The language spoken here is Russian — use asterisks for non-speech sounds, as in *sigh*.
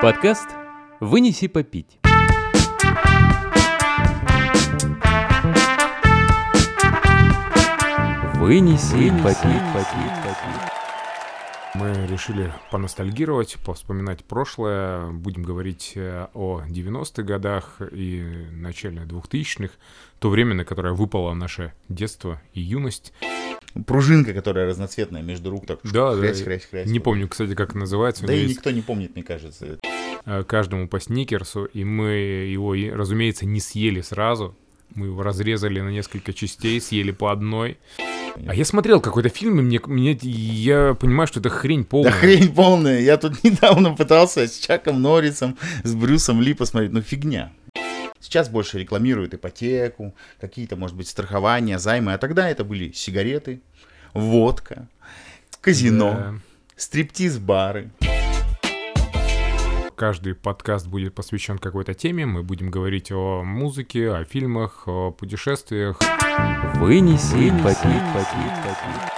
Подкаст «Вынеси попить». Вынеси попить, попить, попить. Мы решили поностальгировать, повспоминать прошлое. Будем говорить э, о 90-х годах и начале 2000-х. То время, на которое выпало наше детство и юность. Пружинка, которая разноцветная между рук, так Да, хрясь, да. хрясь, хрясь. Не помню, кстати, как называется. Да и есть, никто не помнит, мне кажется. Э, каждому по сникерсу, и мы его, разумеется, не съели сразу. Мы его разрезали на несколько частей, съели по одной. А я смотрел какой-то фильм, и мне, мне я понимаю, что это хрень полная. Да хрень полная. Я тут *laughs* недавно пытался с Чаком Норрисом, с Брюсом Ли посмотреть. Ну фигня. Сейчас больше рекламируют ипотеку, какие-то, может быть, страхования, займы. А тогда это были сигареты, водка, казино, Да. стриптиз-бары. Каждый подкаст будет посвящен какой-то теме. Мы будем говорить о музыке, о фильмах, о путешествиях. Вынеси попить, попить, попить.